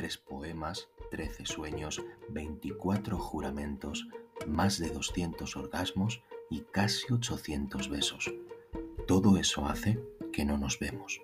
tres poemas, 13 sueños, 24 juramentos, más de 200 orgasmos y casi 800 besos. Todo eso hace que no nos vemos.